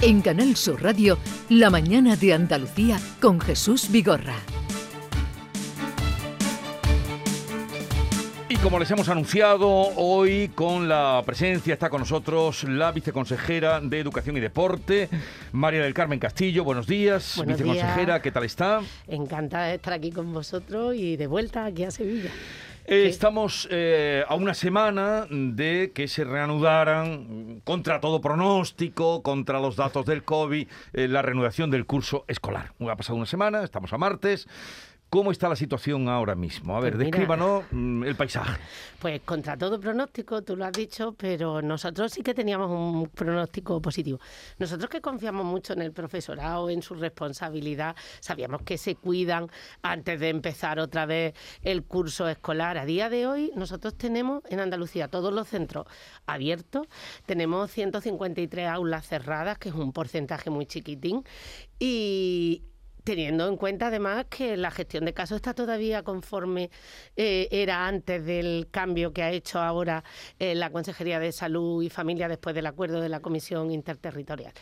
En Canal Sur Radio, La mañana de Andalucía con Jesús Vigorra. Y como les hemos anunciado, hoy con la presencia está con nosotros la viceconsejera de Educación y Deporte, María del Carmen Castillo. Buenos días, Buenos viceconsejera, días. ¿qué tal está? Encantada de estar aquí con vosotros y de vuelta aquí a Sevilla. Eh, ¿Qué? estamos eh, a una semana de que se reanudaran, mm, contra todo pronóstico, contra los datos del COVID, eh, la reanudación del curso escolar. Ha pasado una semana, estamos a martes. ¿Cómo está la situación ahora mismo? A ver, Pues mira. descríbanos mm, el paisaje. Pues contra todo pronóstico, tú lo has dicho, pero nosotros sí que teníamos un pronóstico positivo. Nosotros que confiamos mucho en el profesorado, en su responsabilidad, sabíamos que se cuidan antes de empezar otra vez el curso escolar. A día de hoy nosotros tenemos en Andalucía todos los centros abiertos, tenemos 153 aulas cerradas, que es un porcentaje muy chiquitín, y, teniendo en cuenta además que la gestión de casos está todavía conforme eh, era antes del cambio que ha hecho ahora eh, la Consejería de Salud y Familia después del acuerdo de la Comisión Interterritorial.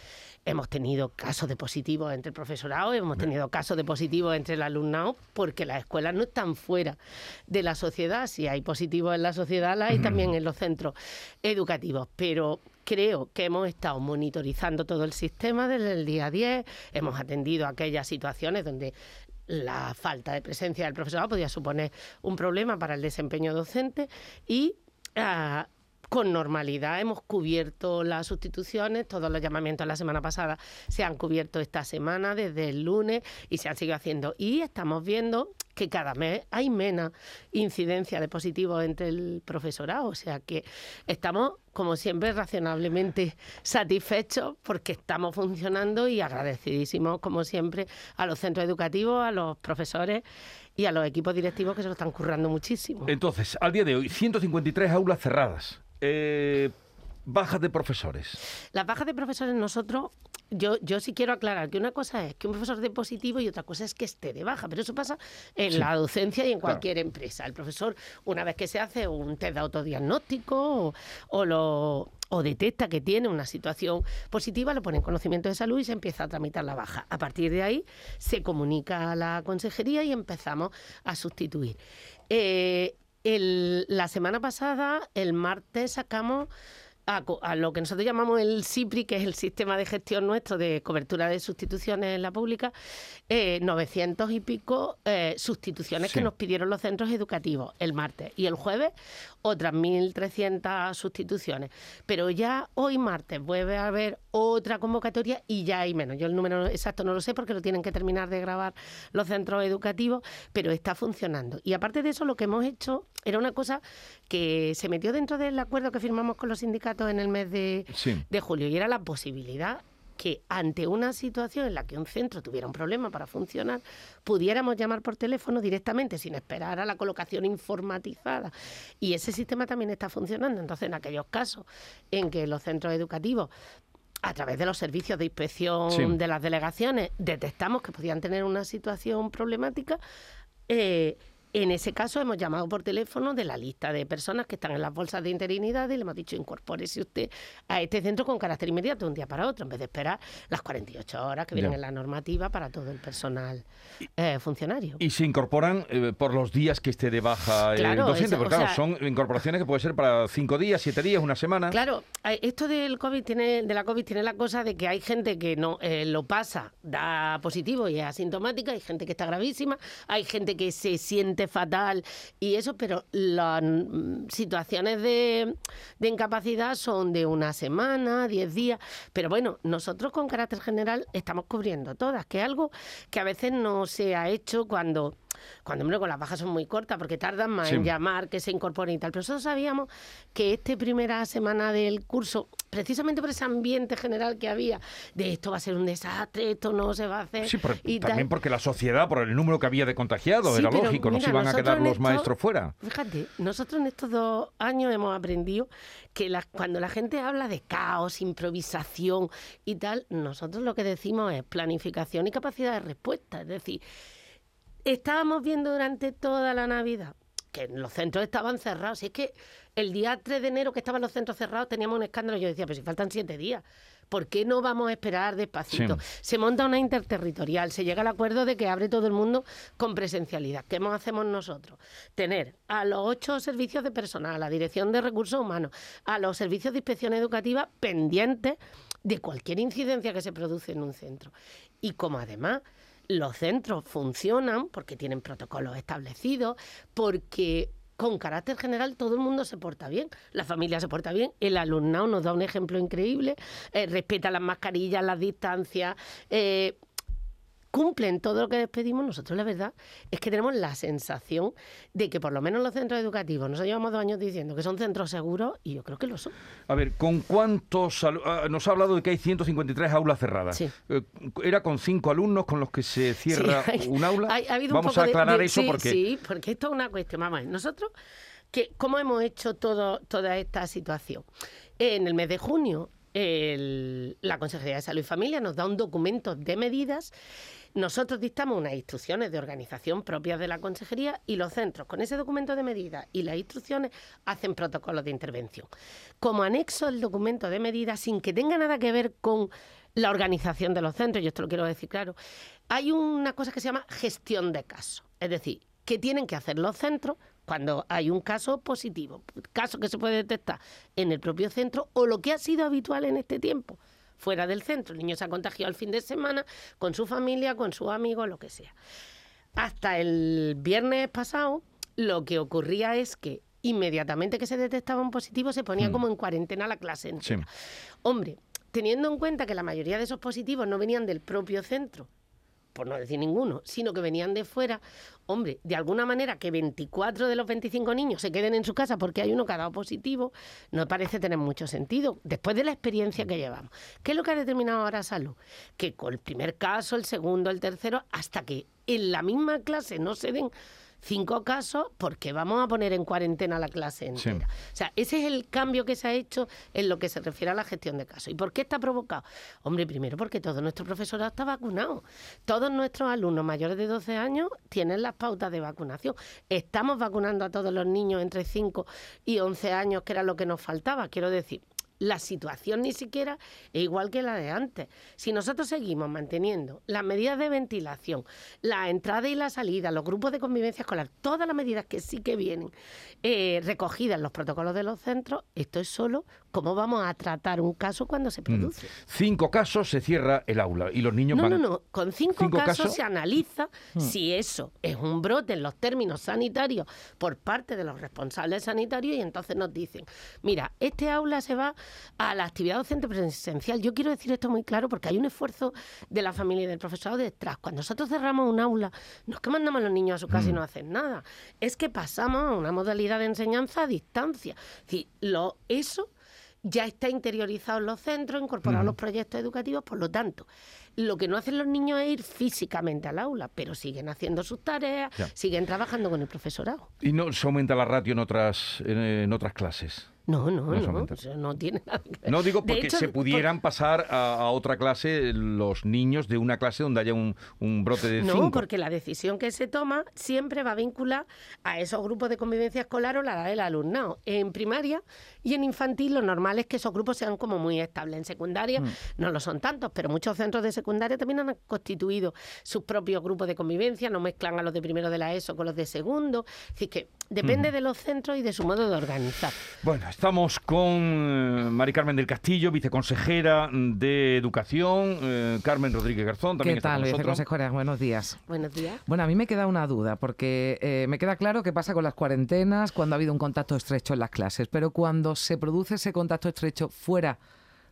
Hemos tenido casos de positivos entre el profesorado, hemos tenido casos de positivos entre el alumnado, porque las escuelas no están fuera de la sociedad. Si hay positivos en la sociedad, las hay también en los centros educativos. Pero creo que hemos estado monitorizando todo el sistema desde el día 10, hemos atendido aquellas situaciones donde la falta de presencia del profesorado podía suponer un problema para el desempeño docente y ah, con normalidad hemos cubierto las sustituciones, todos los llamamientos la semana pasada se han cubierto esta semana desde el lunes y se han seguido haciendo. Y estamos viendo que cada mes hay menos incidencia de positivos entre el profesorado, o sea que estamos como siempre razonablemente satisfechos porque estamos funcionando y agradecidísimos como siempre a los centros educativos, a los profesores y a los equipos directivos que se lo están currando muchísimo. Entonces, al día de hoy, 153 aulas cerradas. Eh, bajas de profesores. Las bajas de profesores nosotros, yo, yo sí quiero aclarar que una cosa es que un profesor de positivo y otra cosa es que esté de baja, pero eso pasa en Sí. la docencia y en Claro. cualquier empresa. El profesor, una vez que se hace un test de autodiagnóstico o, o lo o detecta que tiene una situación positiva, lo pone en conocimiento de salud y se empieza a tramitar la baja. A partir de ahí se comunica a la consejería y empezamos a sustituir. Eh, el- la semana pasada, el martes, sacamos a, lo que nosotros llamamos el SIPRI, que es el sistema de gestión nuestro de cobertura de sustituciones en la pública, eh, 900 y pico eh, sustituciones Sí. que nos pidieron los centros educativos el martes. Y el jueves otras 1.300 sustituciones. Pero ya hoy martes vuelve a haber otra convocatoria y ya hay menos. Yo el número exacto no lo sé porque lo tienen que terminar de grabar los centros educativos, pero está funcionando. Y aparte de eso, lo que hemos hecho era una cosa que se metió dentro del acuerdo que firmamos con los sindicatos en el mes de, Sí. de julio y era la posibilidad que ante una situación en la que un centro tuviera un problema para funcionar, pudiéramos llamar por teléfono directamente sin esperar a la colocación informatizada. Y ese sistema también está funcionando. Entonces, en aquellos casos en que los centros educativos a través de los servicios de inspección Sí. de las delegaciones detectamos que podían tener una situación problemática, eh, en ese caso hemos llamado por teléfono de la lista de personas que están en las bolsas de interinidad y le hemos dicho incorpórese usted a este centro con carácter inmediato, de un día para otro, en vez de esperar las 48 horas que vienen en la normativa para todo el personal eh, funcionario. Y se incorporan eh, por los días que esté de baja el Claro, docente, eso, porque claro, sea- son incorporaciones que puede ser para cinco días, siete días, una semana. Claro, eh, esto del COVID tiene, de la COVID tiene la cosa de que hay gente que no eh, lo pasa, da positivo y es asintomática, hay gente que está gravísima, hay gente que se siente fatal y eso, pero las mm, situaciones de, de incapacidad son de una semana, diez días, pero bueno, nosotros con carácter general estamos cubriendo todas, que es algo que a veces no se ha hecho cuando cuando hombre, con las bajas son muy cortas porque tardan más Sí. en llamar, que se incorporen y tal. Pero nosotros sabíamos que esta primera semana del curso, precisamente por ese ambiente general que había, de esto va a ser un desastre, esto no se va a hacer. Sí, por- y tal. también porque la sociedad, por el número que había de contagiados, Sí, era pero lógico, no mira, se iban a quedar los esto- maestros fuera. Fíjate, nosotros en estos dos años hemos aprendido que la- cuando la gente habla de caos, improvisación y tal, nosotros lo que decimos es planificación y capacidad de respuesta. Es decir, estábamos viendo durante toda la Navidad que los centros estaban cerrados. Y es que el día 3 de enero que estaban los centros cerrados teníamos un escándalo. Yo decía, pero si faltan siete días. ¿Por qué no vamos a esperar despacito? Sí. Se monta una interterritorial, se llega al acuerdo de que abre todo el mundo con presencialidad. ¿Qué más hacemos nosotros? Tener a los ocho servicios de personal, a la Dirección de Recursos Humanos, a los servicios de inspección educativa pendientes de cualquier incidencia que se produce en un centro. Y como además los centros funcionan porque tienen protocolos establecidos, porque con carácter general todo el mundo se porta bien, la familia se porta bien, el alumnado nos da un ejemplo increíble, eh, respeta las mascarillas, las distancias, eh, cumplen todo lo que les pedimos, nosotros la verdad es que tenemos la sensación de que por lo menos los centros educativos, nos llevamos dos años diciendo que son centros seguros y yo creo que lo son. A ver, ¿con cuántos ah, nos ha hablado de que hay 153 aulas cerradas? Sí. Eh, ¿Era con cinco alumnos con los que se cierra Sí, hay- un aula? hay- ha habido un Vamos poco a aclarar de- eso sí, porque Sí, porque esto es una cuestión. Vamos a ver, nosotros, que, ¿cómo hemos hecho todo, toda esta situación? En el mes de junio, el- la Consejería de Salud y Familia nos da un documento de medidas. Nosotros dictamos unas instrucciones de organización propias de la Consejería y los centros, con ese documento de medidas y las instrucciones, hacen protocolos de intervención. Como anexo al documento de medidas, sin que tenga nada que ver con la organización de los centros, yo esto lo quiero decir claro, hay una cosa que se llama gestión de casos. Es decir, ¿qué tienen que hacer los centros cuando hay un caso positivo? Caso que se puede detectar en el propio centro o lo que ha sido habitual en este tiempo, fuera del centro. El niño se ha contagiado el fin de semana con su familia, con sus amigos, lo que sea. Hasta el viernes pasado, lo que ocurría es que inmediatamente que se detectaba un positivo se ponía como en cuarentena la clase entera. Hombre, teniendo en cuenta que la mayoría de esos positivos no venían del propio centro, por no decir ninguno, sino que venían de fuera, hombre, de alguna manera que 24 de los 25 niños se queden en su casa porque hay uno que ha dado positivo, no parece tener mucho sentido, después de la experiencia que llevamos. ¿Qué es lo que ha determinado ahora Salud? Que con el primer caso, el segundo, el tercero, hasta que en la misma clase no se den cinco casos, porque vamos a poner en cuarentena la clase Sí. entera. O sea, ese es el cambio que se ha hecho en lo que se refiere a la gestión de casos. ¿Y por qué está provocado? Hombre, primero porque todo nuestro profesorado está vacunado. Todos nuestros alumnos mayores de 12 años tienen las pautas de vacunación. Estamos vacunando a todos los niños entre 5 y 11 años, que era lo que nos faltaba. Quiero decir, la situación ni siquiera es igual que la de antes. Si nosotros seguimos manteniendo las medidas de ventilación, la entrada y la salida, los grupos de convivencia escolar, todas las medidas que sí que vienen eh, recogidas en los protocolos de los centros, esto es solo cómo vamos a tratar un caso cuando Mm. se produce. cinco casos se cierra el aula y los niños No, van... no, no. Con cinco, ¿Cinco casos, casos? se analiza si eso es un brote en los términos sanitarios por parte de los responsables sanitarios y entonces nos dicen, mira, este aula se va a la actividad docente presencial. Yo quiero decir esto muy claro porque hay un esfuerzo de la familia y del profesorado detrás. Cuando nosotros cerramos un aula, no es que mandamos a los niños a su casa y no hacen nada, es que pasamos a una modalidad de enseñanza a distancia. Es decir, lo, eso ya está interiorizado en los centros, incorporado a los proyectos educativos, por lo tanto, lo que no hacen los niños es ir físicamente al aula, pero siguen haciendo sus tareas, Ya. siguen trabajando con el profesorado. Y no se aumenta la ratio en otras, en, en otras clases. No, no, No no, aumenta. eso no tiene nada que ver. No digo porque hecho, se por- pudieran pasar a, a otra clase los niños de una clase donde haya un, un brote de No, cinco. porque la decisión que se toma siempre va vinculada a esos grupos de convivencia escolar o la edad del alumnado. En primaria y en infantil lo normal es que esos grupos sean como muy estables. En secundaria Mm. no lo son tantos, pero muchos centros de secundaria también han constituido sus propios grupos de convivencia, no mezclan a los de primero de la ESO con los de segundo. Decir, que depende de los centros y de su modo de organizar. Bueno, estamos con eh, Mari Carmen del Castillo, viceconsejera de Educación, eh, Carmen Rodríguez Garzón, también ¿Qué está tal, con nosotros. viceconsejera? Buenos días. Buenos días. Bueno, a mí me queda una duda, porque eh, me queda claro qué pasa con las cuarentenas cuando ha habido un contacto estrecho en las clases, pero cuando se produce ese contacto estrecho fuera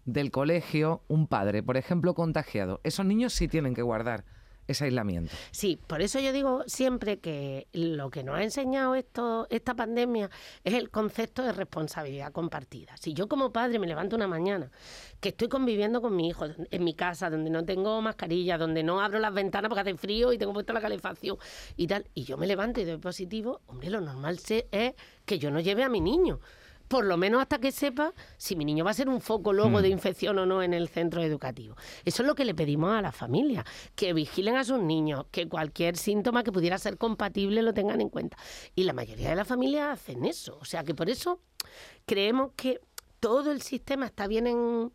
del colegio, un padre, por ejemplo, contagiado, esos niños sí tienen que guardar ese aislamiento. Sí, por eso yo digo siempre que lo que nos ha enseñado esto, esta pandemia es el concepto de responsabilidad compartida. Si yo como padre me levanto una mañana que estoy conviviendo con mi hijo en mi casa, donde no tengo mascarilla, donde no abro las ventanas porque hace frío y tengo puesta la calefacción y tal, y yo me levanto y doy positivo, hombre, lo normal es que yo no lleve a mi niño. Por lo menos hasta que sepa si mi niño va a ser un foco luego de infección o no en el centro educativo. Eso es lo que le pedimos a la familia, que vigilen a sus niños, que cualquier síntoma que pudiera ser compatible lo tengan en cuenta. Y la mayoría de las familias hacen eso. O sea que por eso creemos que todo el sistema está bien en-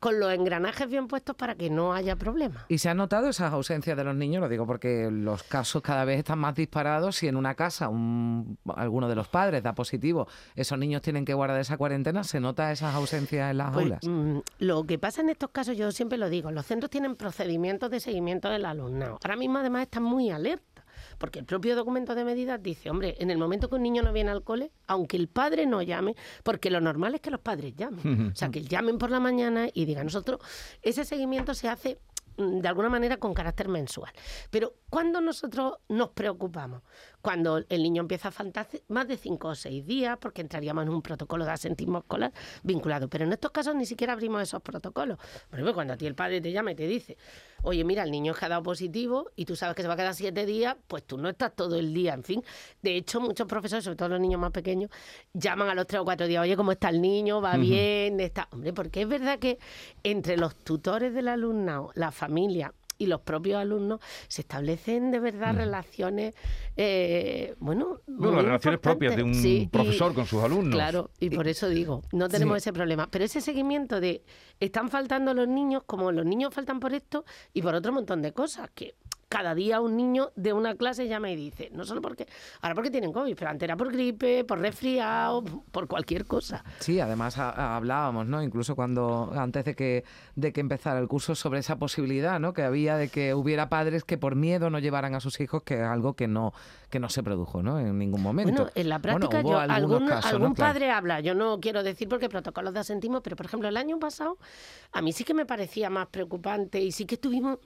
con los engranajes bien puestos para que no haya problemas. ¿Y se han notado esas ausencias de los niños? Lo digo porque los casos cada vez están más disparados. Si en una casa un, alguno de los padres da positivo, esos niños tienen que guardar esa cuarentena, ¿se nota esas ausencias en las Pues, aulas? mm, lo que pasa en estos casos, yo siempre lo digo, los centros tienen procedimientos de seguimiento del alumnado. Ahora mismo además están muy alerta. Porque el propio documento de medidas dice, hombre, en el momento que un niño no viene al cole, aunque el padre no llame, porque lo normal es que los padres llamen. O sea, que llamen por la mañana y digan, nosotros, ese seguimiento se hace mm, de alguna manera con carácter mensual. Pero cuando nosotros nos preocupamos, cuando el niño empieza a faltar más de cinco o seis días, porque entraríamos en un protocolo de asentismo escolar vinculado. Pero en estos casos ni siquiera abrimos esos protocolos. Por ejemplo, cuando a ti el padre te llama y te dice, oye, mira, el niño es que ha dado positivo y tú sabes que se va a quedar siete días, pues tú no estás todo el día, en fin. De hecho, muchos profesores, sobre todo los niños más pequeños, llaman a los tres o cuatro días, oye, ¿cómo está el niño? ¿Va bien? ¿Está? Hombre, porque es verdad que entre los tutores del alumnado, la familia y los propios alumnos se establecen de verdad relaciones, eh, bueno, Bueno, las relaciones propias de un y- profesor con sus alumnos. Claro, y por eso digo, no tenemos Sí. ese problema. Pero ese seguimiento de están faltando los niños, como los niños faltan por esto y por otro montón de cosas, que cada día un niño de una clase llama y dice, no solo porque, ahora porque tienen COVID, pero antes era por gripe, por resfriado, por cualquier cosa. Sí, además ha- ha- hablábamos, ¿no? Incluso cuando antes de que de que empezara el curso sobre esa posibilidad, ¿no? Que había de que hubiera padres que por miedo no llevaran a sus hijos, que es algo que no que no se produjo, ¿no? En ningún momento. Bueno, en la Bueno, práctica hubo yo, algún, casos, ¿no? algún Claro. padre habla, yo no quiero decir porque protocolos de asentismo, pero por ejemplo el año pasado a mí sí que me parecía más preocupante y sí que tuvimos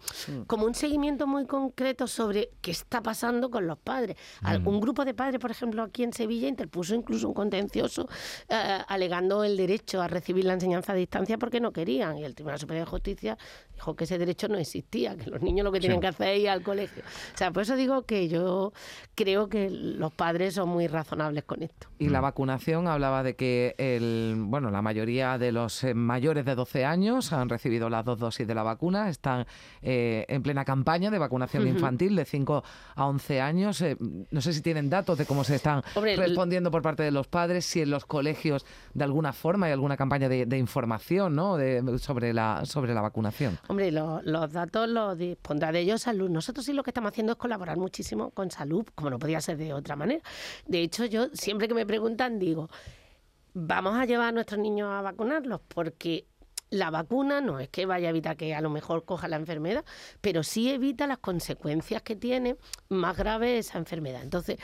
como un seguimiento muy concreto sobre qué está pasando con los padres. Mm. Un grupo de padres, por ejemplo, aquí en Sevilla interpuso incluso un contencioso eh, alegando el derecho a recibir la enseñanza a distancia porque no querían y el Tribunal Superior de Justicia dijo que ese derecho no existía, que los niños lo que tienen que hacer es ir al colegio. O sea, por eso digo que yo creo que los padres son muy razonables con esto. Y la vacunación hablaba de que el, bueno, la mayoría de los eh, mayores de 12 años han recibido las dos dosis de la vacuna, están eh, en plena campaña de vacunación infantil de 5 a 11 años. Eh, no sé si tienen datos de cómo se están Hombre, respondiendo por parte de los padres, si en los colegios de alguna forma hay alguna campaña de, de información ¿no? de, sobre, la, sobre la vacunación. Hombre, lo- los datos los dispondrá de ellos salud. Nosotros sí lo que estamos haciendo es colaborar muchísimo con salud, como no podía ser de otra manera. De hecho, yo siempre que me preguntan digo, vamos a llevar a nuestros niños a vacunarlos porque la vacuna no es que vaya a evitar que a lo mejor coja la enfermedad, pero sí evita las consecuencias que tiene más grave esa enfermedad. Entonces,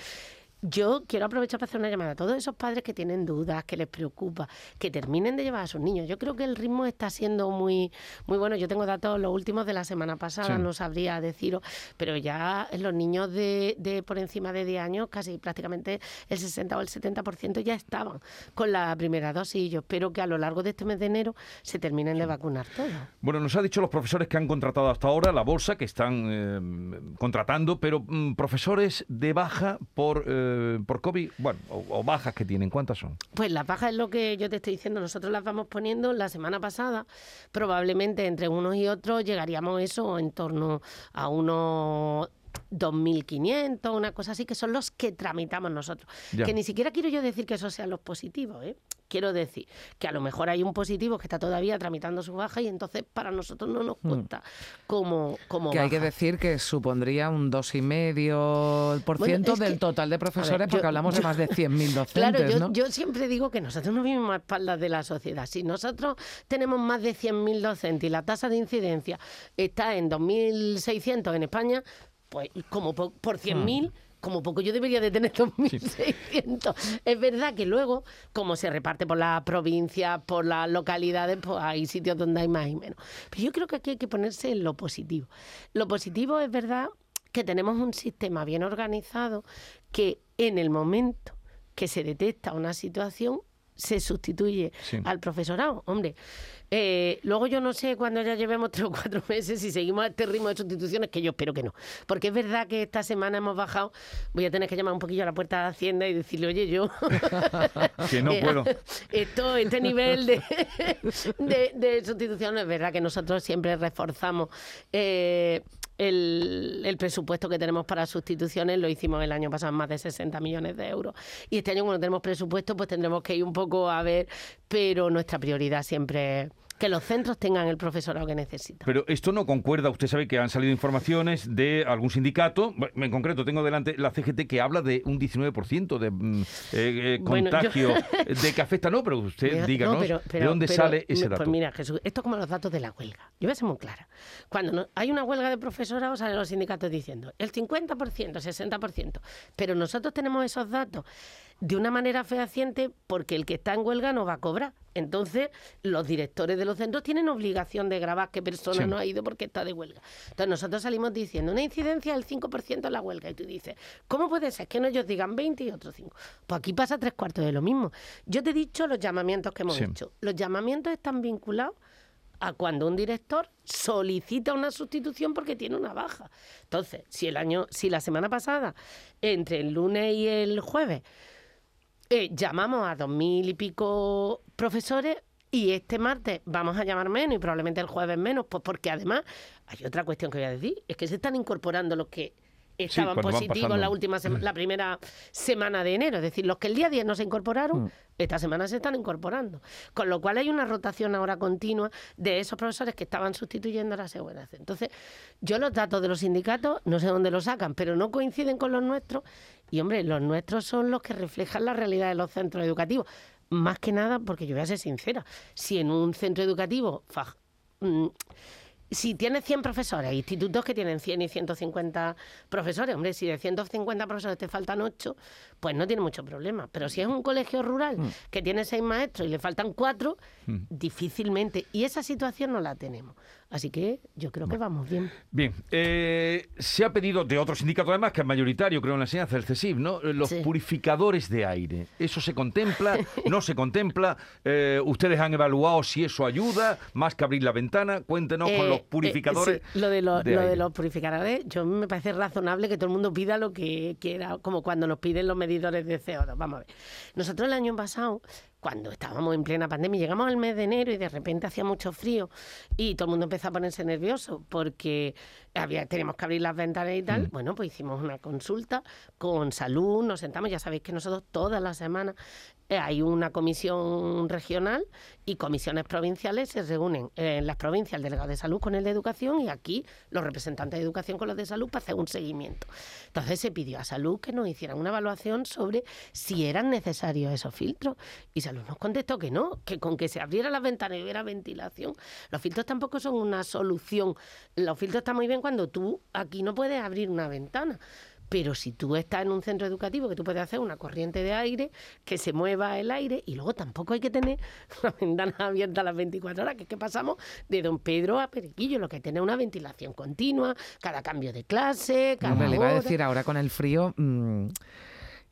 yo quiero aprovechar para hacer una llamada a todos esos padres que tienen dudas, que les preocupa, que terminen de llevar a sus niños. Yo creo que el ritmo está siendo muy, muy bueno. Yo tengo datos los últimos de la semana pasada, Sí. no sabría deciros, pero ya los niños de, de por encima de 10 años, casi prácticamente el 60 o el 70% ya estaban con la primera dosis. Y yo espero que a lo largo de este mes de enero se terminen de vacunar todos. Bueno, nos ha dicho los profesores que han contratado hasta ahora, la bolsa, que están eh, contratando, pero mm, profesores de baja por, eh, por COVID, bueno, o, bajas que tienen, ¿cuántas son? Pues la paja es lo que yo te estoy diciendo. Nosotros las vamos poniendo la semana pasada. Probablemente entre unos y otros llegaríamos eso en torno a unos 2.500, una cosa así, que son los que tramitamos nosotros. Ya. Que ni siquiera quiero yo decir que esos sean los positivos, ¿eh? Quiero decir que a lo mejor hay un positivo que está todavía tramitando su baja y entonces para nosotros no nos cuenta como, como Hmm. Que hay que decir que supondría un 2,5% por Bueno, del que- total de profesores, porque hablamos de más de 100.000 docentes, Claro, yo, ¿no? yo siempre digo que nosotros no vivimos a espaldas de la sociedad. Si nosotros tenemos más de 100.000 docentes y la tasa de incidencia está en 2.600 en España, pues como po- por 100.000... Como poco yo debería de tener 2.600. Es verdad que luego, como se reparte por las provincias, por las localidades, pues hay sitios donde hay más y menos. Pero yo creo que aquí hay que ponerse en lo positivo. Lo positivo es verdad que tenemos un sistema bien organizado que en el momento que se detecta una situación se sustituye Sí. al profesorado. Hombre, eh, luego yo no sé cuando ya llevemos tres o cuatro meses si seguimos a este ritmo de sustituciones, que yo espero que no. Porque es verdad que esta semana hemos bajado, voy a tener que llamar un poquillo a la puerta de Hacienda y decirle, oye, yo... Que no puedo. Esto, este nivel de, de, de sustitución es verdad que nosotros siempre reforzamos eh, el, el presupuesto que tenemos para sustituciones. Lo hicimos el año pasado en más de 60 millones de euros. Y este año, cuando tenemos presupuesto, pues tendremos que ir un poco a ver, pero nuestra prioridad siempre es que los centros tengan el profesorado que necesitan. Pero esto no concuerda, usted sabe que han salido informaciones de algún sindicato, en concreto tengo delante la CGT que habla de un 19% de mm, eh, eh, contagio de que afecta, no, pero usted díganos de dónde sale ese dato. Pues mira, Jesús, esto es como los datos de la huelga. Yo voy a ser muy clara. Cuando hay una huelga de profesorado, salen los sindicatos diciendo el 50%, 60%, pero nosotros tenemos esos datos de una manera fehaciente porque el que está en huelga no va a cobrar. Entonces, los directores de los centros tienen obligación de grabar qué persona no ha ido porque está de huelga. Entonces, nosotros salimos diciendo una incidencia del 5% en la huelga. Y tú dices, ¿cómo puede ser que no ellos digan 20 y otros 5? Pues aquí pasa tres cuartos de lo mismo. Yo te he dicho los llamamientos que hemos hecho. Los llamamientos están vinculados a cuando un director solicita una sustitución porque tiene una baja. Entonces, si el año, si la semana pasada, entre el lunes y el jueves, eh, llamamos a dos mil y pico profesores y este martes vamos a llamar menos y probablemente el jueves menos, pues porque además hay otra cuestión que voy a decir, es que se están incorporando los que estaban positivos la última la primera semana de enero. Es decir, los que el día 10 no se incorporaron, mm. esta semana se están incorporando. Con lo cual hay una rotación ahora continua de esos profesores que estaban sustituyendo a la seguridad. Entonces, yo los datos de los sindicatos no sé dónde los sacan, pero no coinciden con los nuestros. Y hombre, los nuestros son los que reflejan la realidad de los centros educativos. Más que nada, porque yo voy a ser sincera, si en un centro educativo... Mm, si tienes 100 profesores, institutos que tienen 100 y 150 profesores, hombre, si de 150 profesores te faltan 8, pues no tiene mucho problema. Pero si es un colegio rural mm. que tiene 6 maestros y le faltan 4, mm. difícilmente. Y esa situación no la tenemos. Así que yo creo que vamos bien. Bien, eh, se ha pedido de otros sindicatos además, que es mayoritario, creo, en la enseñanza, el CESIF, ¿no? Los purificadores de aire. ¿Eso se contempla? ¿No se contempla? Eh, ¿Ustedes han evaluado si eso ayuda? Más que abrir la ventana. Cuéntenos con los eh, purificadores. lo de, lo de los purificadores, yo me parece razonable que todo el mundo pida lo que quiera, como cuando nos piden los medidores de CO2. Vamos a ver. Nosotros el año pasado cuando estábamos en plena pandemia, llegamos al mes de enero y de repente hacía mucho frío y todo el mundo empezó a ponerse nervioso porque había, teníamos que abrir las ventanas y tal. Mm. Bueno, pues hicimos una consulta con salud, nos sentamos, ya sabéis que nosotros todas las semanas hay una comisión regional y comisiones provinciales se reúnen en las provincias el delegado de salud con el de educación y aquí los representantes de educación con los de salud para hacer un seguimiento. Entonces se pidió a salud que nos hicieran una evaluación sobre si eran necesarios esos filtros y salud nos contestó que no, que con que se abriera la ventana y hubiera ventilación, los filtros tampoco son una solución. Los filtros están muy bien cuando tú aquí no puedes abrir una ventana. Pero si tú estás en un centro educativo que tú puedes hacer una corriente de aire, que se mueva el aire, y luego tampoco hay que tener la ventana abierta a las 24 horas, que es que pasamos de Don Pedro a Periquillo, lo que tiene una ventilación continua, cada cambio de clase, cada. No, le iba a decir ahora con el frío. Mm,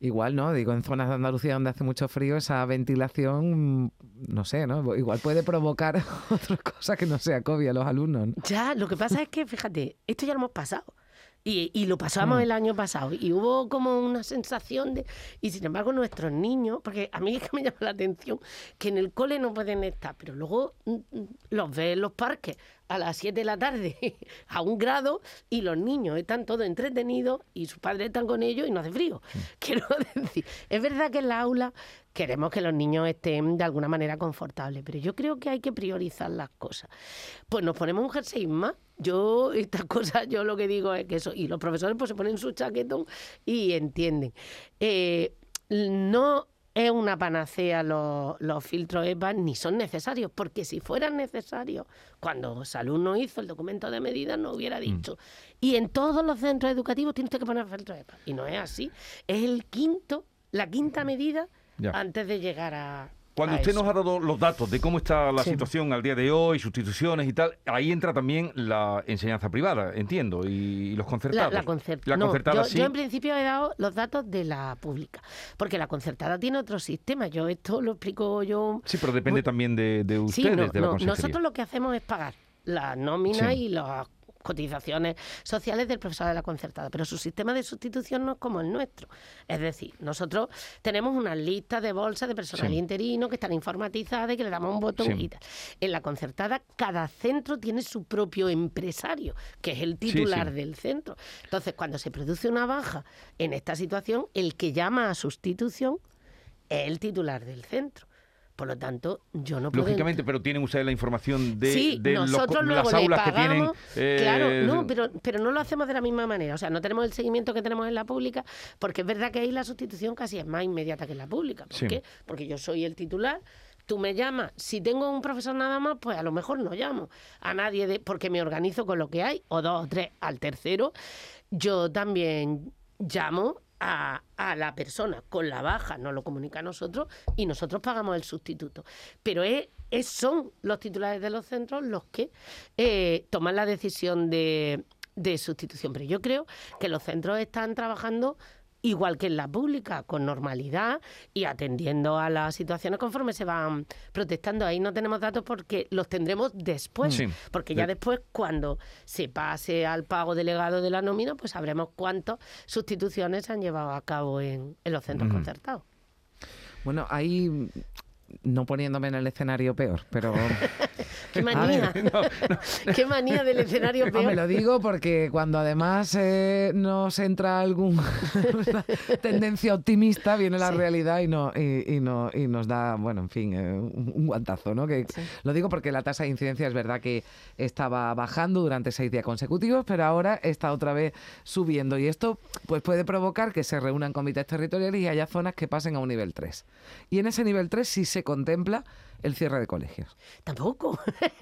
igual, ¿no? Digo, en zonas de Andalucía donde hace mucho frío, esa ventilación, mm, no sé, ¿no? Igual puede provocar otra cosa que no sea COVID a los alumnos. Ya, lo que pasa es que, fíjate, esto ya lo hemos pasado. Y, lo pasamos mm. el año pasado y hubo como una sensación de... Y sin embargo nuestros niños, porque a mí es que me llama la atención que en el cole no pueden estar, pero luego mm, mm, los ves en los parques a las 7 de la tarde a un grado y los niños están todos entretenidos y sus padres están con ellos y no hace frío. Quiero decir, es verdad que en la aula queremos que los niños estén de alguna manera confortables, pero yo creo que hay que priorizar las cosas. Pues nos ponemos un jersey más yo, estas cosas, yo lo que digo es que eso, y los profesores pues se ponen su chaquetón y entienden. Eh, no es una panacea los, filtros EPA ni son necesarios, porque si fueran necesarios, cuando Salud no hizo el documento de medidas, no hubiera mm. dicho. Y en todos los centros educativos tienes que poner filtros EPA. Y no es así. Es el quinto, la quinta medida antes de llegar a, cuando usted nos ha dado los datos de cómo está la situación al día de hoy, sustituciones y tal, ahí entra también la enseñanza privada, entiendo, y, los concertados. La, concertada. yo, en principio he dado los datos de la pública, porque la concertada tiene otro sistema. Yo esto lo explico yo. Sí, pero depende también de, ustedes, de la Nosotros lo que hacemos es pagar la nómina y los cotizaciones sociales del profesor de la concertada, pero su sistema de sustitución no es como el nuestro. Es decir, nosotros tenemos una lista de bolsas de personal interino que están informatizadas y que le damos un botón y tal. En la concertada, cada centro tiene su propio empresario, que es el titular del centro. Entonces, cuando se produce una baja en esta situación, el que llama a sustitución es el titular del centro. Por lo tanto, yo no puedo... Lógicamente, pero tienen ustedes la información de, sí, de los- nosotros luego las le aulas que tienen. pagamos, eh, Claro, no, pero, pero no lo hacemos de la misma manera. O sea, no tenemos el seguimiento que tenemos en la pública, porque es verdad que ahí la sustitución casi es más inmediata que en la pública. ¿Por Sí. qué? Porque yo soy el titular. Tú me llamas, si tengo un profesor nada más, pues a lo mejor no llamo a nadie de, porque me organizo con lo que hay, o dos o tres al tercero. Yo también llamo a, la persona con la baja, nos lo comunica a nosotros y nosotros pagamos el sustituto. Pero es, es- son los titulares de los centros los que eh, toman la decisión de, de sustitución. Pero yo creo que los centros están trabajando igual que en la pública, con normalidad y atendiendo a las situaciones conforme se van protestando. Ahí no tenemos datos porque los tendremos después, Sí. porque ya De- después cuando se pase al pago delegado de la nómina, pues sabremos cuántas sustituciones se han llevado a cabo en, en los centros concertados. Bueno, ahí no poniéndome en el escenario peor, pero ¡Qué manía! ¡Qué manía del escenario No, me peor! lo digo porque cuando además eh, nos entra alguna tendencia optimista, viene la Sí. realidad y, no, y, y no, y nos da, bueno, en fin, eh, un, guantazo, ¿no? Que, Lo digo porque la tasa de incidencia es verdad que estaba bajando durante seis días consecutivos, pero ahora está otra vez subiendo y esto pues puede provocar que se reúnan comités territoriales y haya zonas que pasen a un nivel 3. Y en ese nivel 3 sí se contempla el cierre de colegios. Tampoco.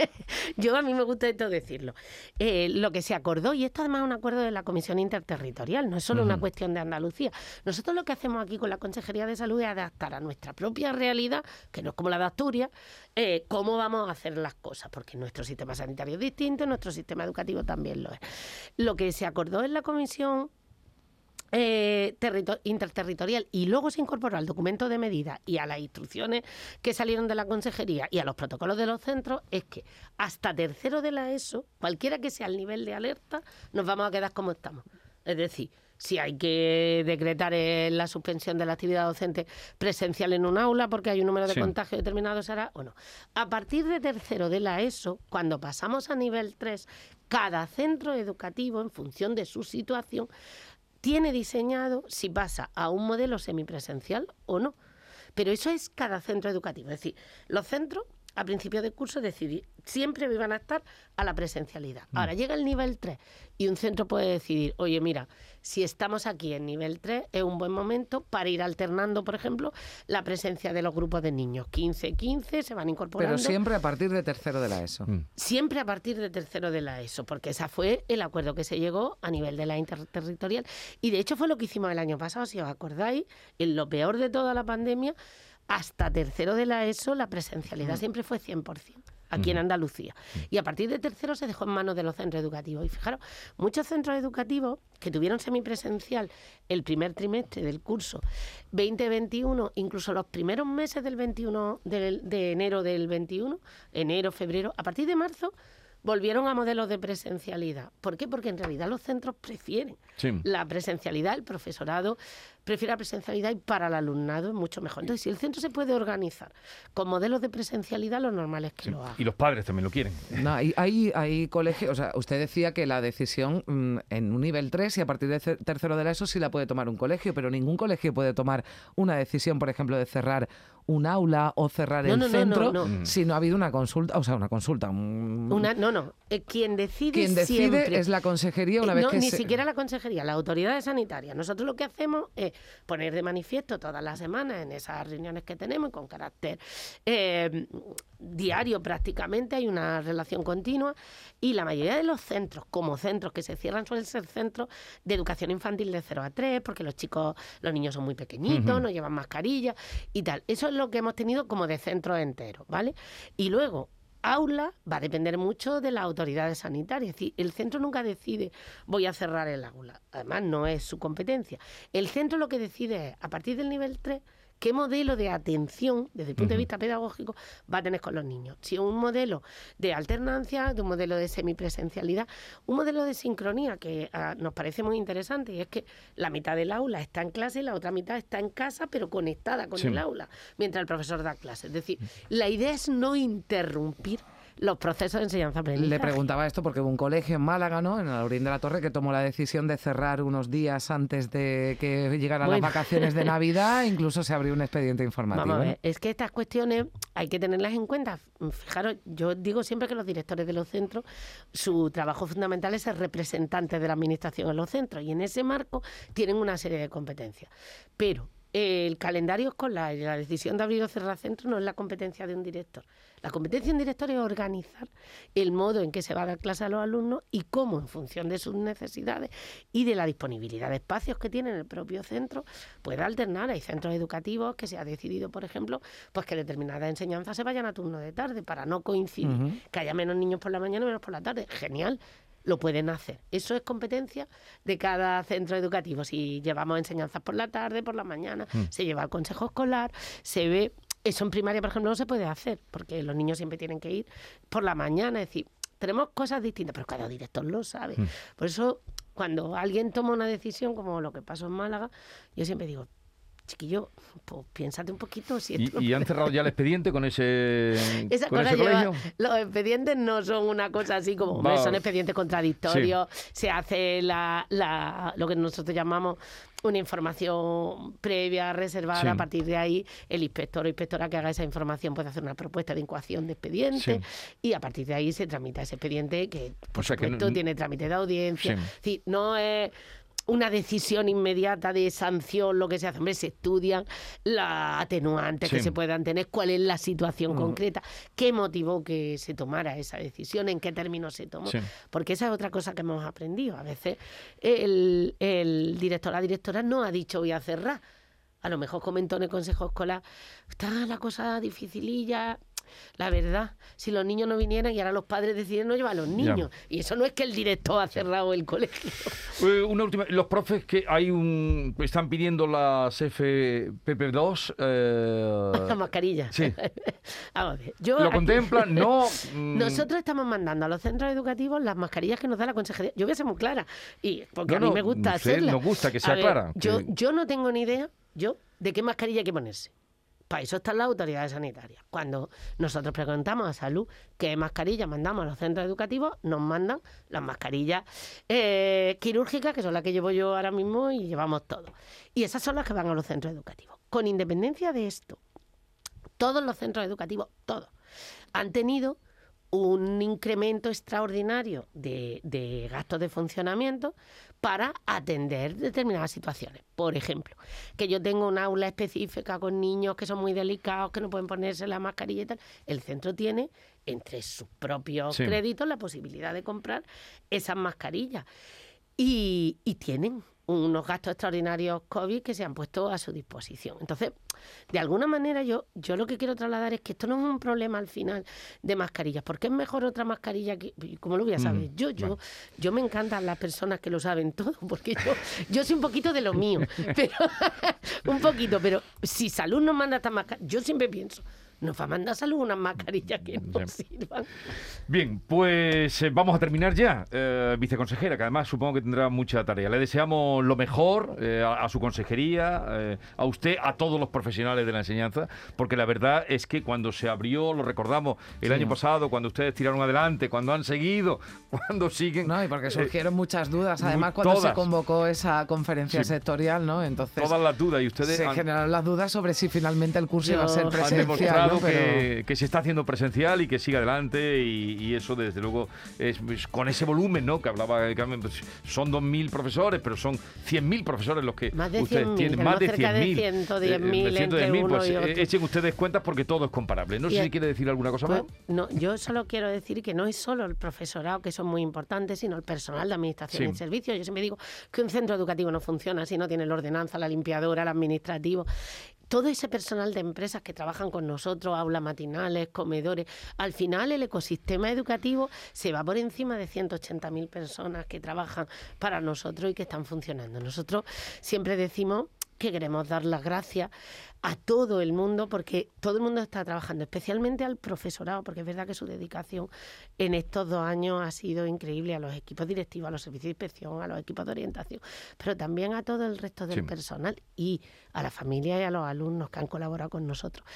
Yo a mí me gusta esto decirlo. Eh, lo que se acordó, y esto además es un acuerdo de la Comisión Interterritorial, no es solo una cuestión de Andalucía. Nosotros lo que hacemos aquí con la Consejería de Salud es adaptar a nuestra propia realidad, que no es como la de Asturias, eh, cómo vamos a hacer las cosas, porque nuestro sistema sanitario es distinto, nuestro sistema educativo también lo es. Lo que se acordó en la Comisión eh, territo- interterritorial y luego se incorporó al documento de medida y a las instrucciones que salieron de la consejería y a los protocolos de los centros es que hasta tercero de la ESO, cualquiera que sea el nivel de alerta, nos vamos a quedar como estamos. Es decir, si hay que decretar eh, la suspensión de la actividad docente presencial en un aula porque hay un número de Sí. contagios determinado, será o no. A partir de tercero de la ESO, cuando pasamos a nivel 3, cada centro educativo, en función de su situación, tiene diseñado si pasa a un modelo semipresencial o no. Pero eso es cada centro educativo. Es decir, los centros a principio de curso decidí, siempre iban a estar a la presencialidad. Ahora llega el nivel 3 y un centro puede decidir, oye, mira, si estamos aquí en nivel 3 es un buen momento para ir alternando, por ejemplo, la presencia de los grupos de niños. 15-15 se van incorporando. Pero siempre a partir de tercero de la ESO. Mm. Siempre a partir de tercero de la ESO, porque ese fue el acuerdo que se llegó a nivel de la interterritorial. Y de hecho fue lo que hicimos el año pasado, si os acordáis, en lo peor de toda la pandemia, hasta tercero de la ESO la presencialidad siempre fue 100%. Aquí en Andalucía. Y a partir de tercero se dejó en manos de los centros educativos. Y fijaros, muchos centros educativos que tuvieron semipresencial el primer trimestre del curso 2021, incluso los primeros meses del 21, del- de enero del 21, enero, febrero, a partir de marzo, volvieron a modelos de presencialidad. ¿Por qué? Porque en realidad los centros prefieren Sí. la presencialidad, el profesorado prefiere la presencialidad y para el alumnado es mucho mejor. Entonces, si el centro se puede organizar con modelos de presencialidad, lo normal es que Sí. lo haga. Y los padres también lo quieren. No, hay, hay, hay colegios, o sea, usted decía que la decisión mm, en un nivel 3 y a partir de ce- tercero de la ESO sí la puede tomar un colegio, pero ningún colegio puede tomar una decisión, por ejemplo, de cerrar un aula o cerrar No, el no, centro no, no. si no ha habido una consulta, o sea, una consulta. un- Una, no, no. eh, quien decide Quien decide siempre- es la consejería una Eh, vez que ni se- siquiera la consejería, las autoridades sanitarias. Nosotros lo que hacemos es poner de manifiesto todas las semanas en esas reuniones que tenemos con carácter eh, diario prácticamente, hay una relación continua y la mayoría de los centros, como centros que se cierran, suelen ser centros de educación infantil de 0 a 3, porque los chicos, los niños son muy pequeñitos, no llevan mascarilla y tal. Eso es lo que hemos tenido como de centros enteros, ¿vale? Y luego, aula va a depender mucho de las autoridades sanitarias. Es decir, el centro nunca decide voy a cerrar el aula. Además, no es su competencia. El centro lo que decide es, a partir del nivel 3, qué modelo de atención, desde el punto de vista pedagógico, va a tener con los niños. Si un modelo de alternancia, de un modelo de semipresencialidad, un modelo de sincronía que ah, nos parece muy interesante, y es que la mitad del aula está en clase y la otra mitad está en casa, pero conectada con Sí. el aula, mientras el profesor da clase. Es decir, la idea es no interrumpir los procesos de enseñanza-aprendizaje. Le preguntaba esto porque hubo un colegio en Málaga, ¿no? En Alaurín de la Torre, que tomó la decisión de cerrar unos días antes de que llegaran las vacaciones de Navidad. Incluso se abrió un expediente informativo. Vamos a ¿no? ver, es que estas cuestiones hay que tenerlas en cuenta. Fijaros, yo digo siempre que los directores de los centros, su trabajo fundamental es ser representantes de la administración en los centros y en ese marco tienen una serie de competencias. Pero el calendario escolar y la decisión de abrir o cerrar centros no es la competencia de un director. La competencia de un director es organizar el modo en que se va a dar clase a los alumnos y cómo, en función de sus necesidades y de la disponibilidad de espacios que tiene en el propio centro, puede alternar. Hay centros educativos que se ha decidido, por ejemplo, pues que determinadas enseñanzas se vayan a turno de tarde para no coincidir, que haya menos niños por la mañana y menos por la tarde. Genial. Lo pueden hacer. Eso es competencia de cada centro educativo. Si llevamos enseñanzas por la tarde, por la mañana, se lleva al consejo escolar, se ve. Eso en primaria, por ejemplo, no se puede hacer, porque los niños siempre tienen que ir por la mañana. Es decir, tenemos cosas distintas, pero cada director lo sabe. Por eso, cuando alguien toma una decisión, como lo que pasó en Málaga, yo siempre digo, chiquillo, pues piénsate un poquito si ¿Y, y han cerrado ya el expediente con ese, esa con cosa ese lleva- colegio? los expedientes no son una cosa así como, Va. son expedientes contradictorios, se hace la, la- lo que nosotros llamamos una información previa, reservada, Sí. a partir de ahí el inspector o inspectora que haga esa información puede hacer una propuesta de incoación de expediente Sí. y a partir de ahí se tramita ese expediente que, por O sea que no- supuesto, tiene trámite de audiencia. Sí. Es decir, no es una decisión inmediata de sanción lo que se hace. Hombre, se estudian las atenuantes que se puedan tener, cuál es la situación concreta, qué motivó que se tomara esa decisión, en qué términos se tomó. Sí. Porque esa es otra cosa que hemos aprendido. A veces el, el director la directora no ha dicho voy a cerrar. A lo mejor comentó en el consejo escolar, está la cosa dificililla. La verdad, si los niños no vinieran y ahora los padres deciden no llevar a los niños. Y eso no es que el director ha cerrado el colegio. Eh, una última. Los profes que hay un están pidiendo las FPP2. eh, La mascarilla. sí. Vamos a ver, yo ¿Lo aquí- contemplan? No. mm, Nosotros estamos mandando a los centros educativos las mascarillas que nos da la consejería. Yo voy a ser muy clara, y porque No, a mí no, me gusta usted hacerla. nos gusta que sea ver, clara, Yo, que- yo no tengo ni idea, yo, de qué mascarilla hay que ponerse. Para eso están las autoridades sanitarias. Cuando nosotros preguntamos a salud qué mascarilla mandamos a los centros educativos, nos mandan las mascarillas eh, quirúrgicas, que son las que llevo yo ahora mismo y llevamos todos. Y esas son las que van a los centros educativos. Con independencia de esto, todos los centros educativos, todos, han tenido un incremento extraordinario de, de gastos de funcionamiento para atender determinadas situaciones. Por ejemplo, que yo tengo un aula específica con niños que son muy delicados, que no pueden ponerse la mascarilla y tal. El centro tiene, entre sus propios Sí. créditos, la posibilidad de comprar esas mascarillas. Y, y tienen unos gastos extraordinarios COVID que se han puesto a su disposición. Entonces, de alguna manera yo, yo lo que quiero trasladar es que esto no es un problema al final de mascarillas, porque es mejor otra mascarilla que, y ¿cómo lo voy a saber? Mm, Yo, yo, yo me encantan las personas que lo saben todo, porque yo, yo soy un poquito de lo mío, pero un poquito, pero si salud nos manda estas mascarillas, yo siempre pienso, nos va a mandar salud unas mascarillas que no Sí. sirvan. Bien, pues eh, vamos a terminar ya, eh, viceconsejera, que además supongo que tendrá mucha tarea. Le deseamos lo mejor eh, a, a su consejería, eh, a usted, a todos los profesionales de la enseñanza, porque la verdad es que cuando se abrió, lo recordamos el año pasado, cuando ustedes tiraron adelante, cuando han seguido, cuando siguen... No, y porque eh, surgieron muchas dudas, además cuando se convocó esa conferencia Sí. sectorial, ¿no? Entonces todas las dudas y ustedes se han- generaron las dudas sobre si finalmente el curso iba a ser presencial, que, que se está haciendo presencial y que sigue adelante y, y eso desde luego es, es con ese volumen ¿no? que hablaba Carmen pues, son 2.000 profesores pero son 100.000 profesores los que Más de ustedes 100.000, tienen más de cerca de 100.000 110.000 Eh, entre 110.000, uno pues eh, echen ustedes cuentas porque todo es comparable no Y sé si quiere decir alguna cosa más Pues, no, yo solo quiero decir que no es solo el profesorado, que son muy importantes, sino el personal de administración Sí. y servicios. Yo siempre digo que un centro educativo no funciona si no tiene la ordenanza, la limpiadora, el administrativo. Todo ese personal de empresas que trabajan con nosotros, aulas matinales, comedores, al final el ecosistema educativo se va por encima de 180.000 personas que trabajan para nosotros y que están funcionando. Nosotros siempre decimos que queremos dar las gracias a todo el mundo, porque todo el mundo está trabajando, especialmente al profesorado, porque es verdad que su dedicación en estos dos años ha sido increíble a los equipos directivos, a los servicios de inspección, a los equipos de orientación, pero también a todo el resto del personal y a la familia y a los alumnos que han colaborado con nosotros.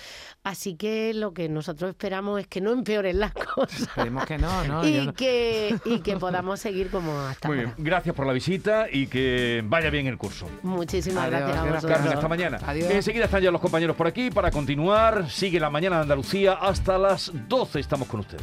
Así que lo que nosotros esperamos es que no empeoren las cosas. Esperemos que no, ¿no? y, Que, y que podamos seguir como hasta Muy ahora. bien, gracias por la visita y que vaya bien el curso. Muchísimas Adiós, gracias a vosotros. Carmen, hasta mañana. Adiós. Enseguida están ya los compañeros por aquí para continuar. Sigue la mañana de Andalucía hasta las 12. Estamos con ustedes.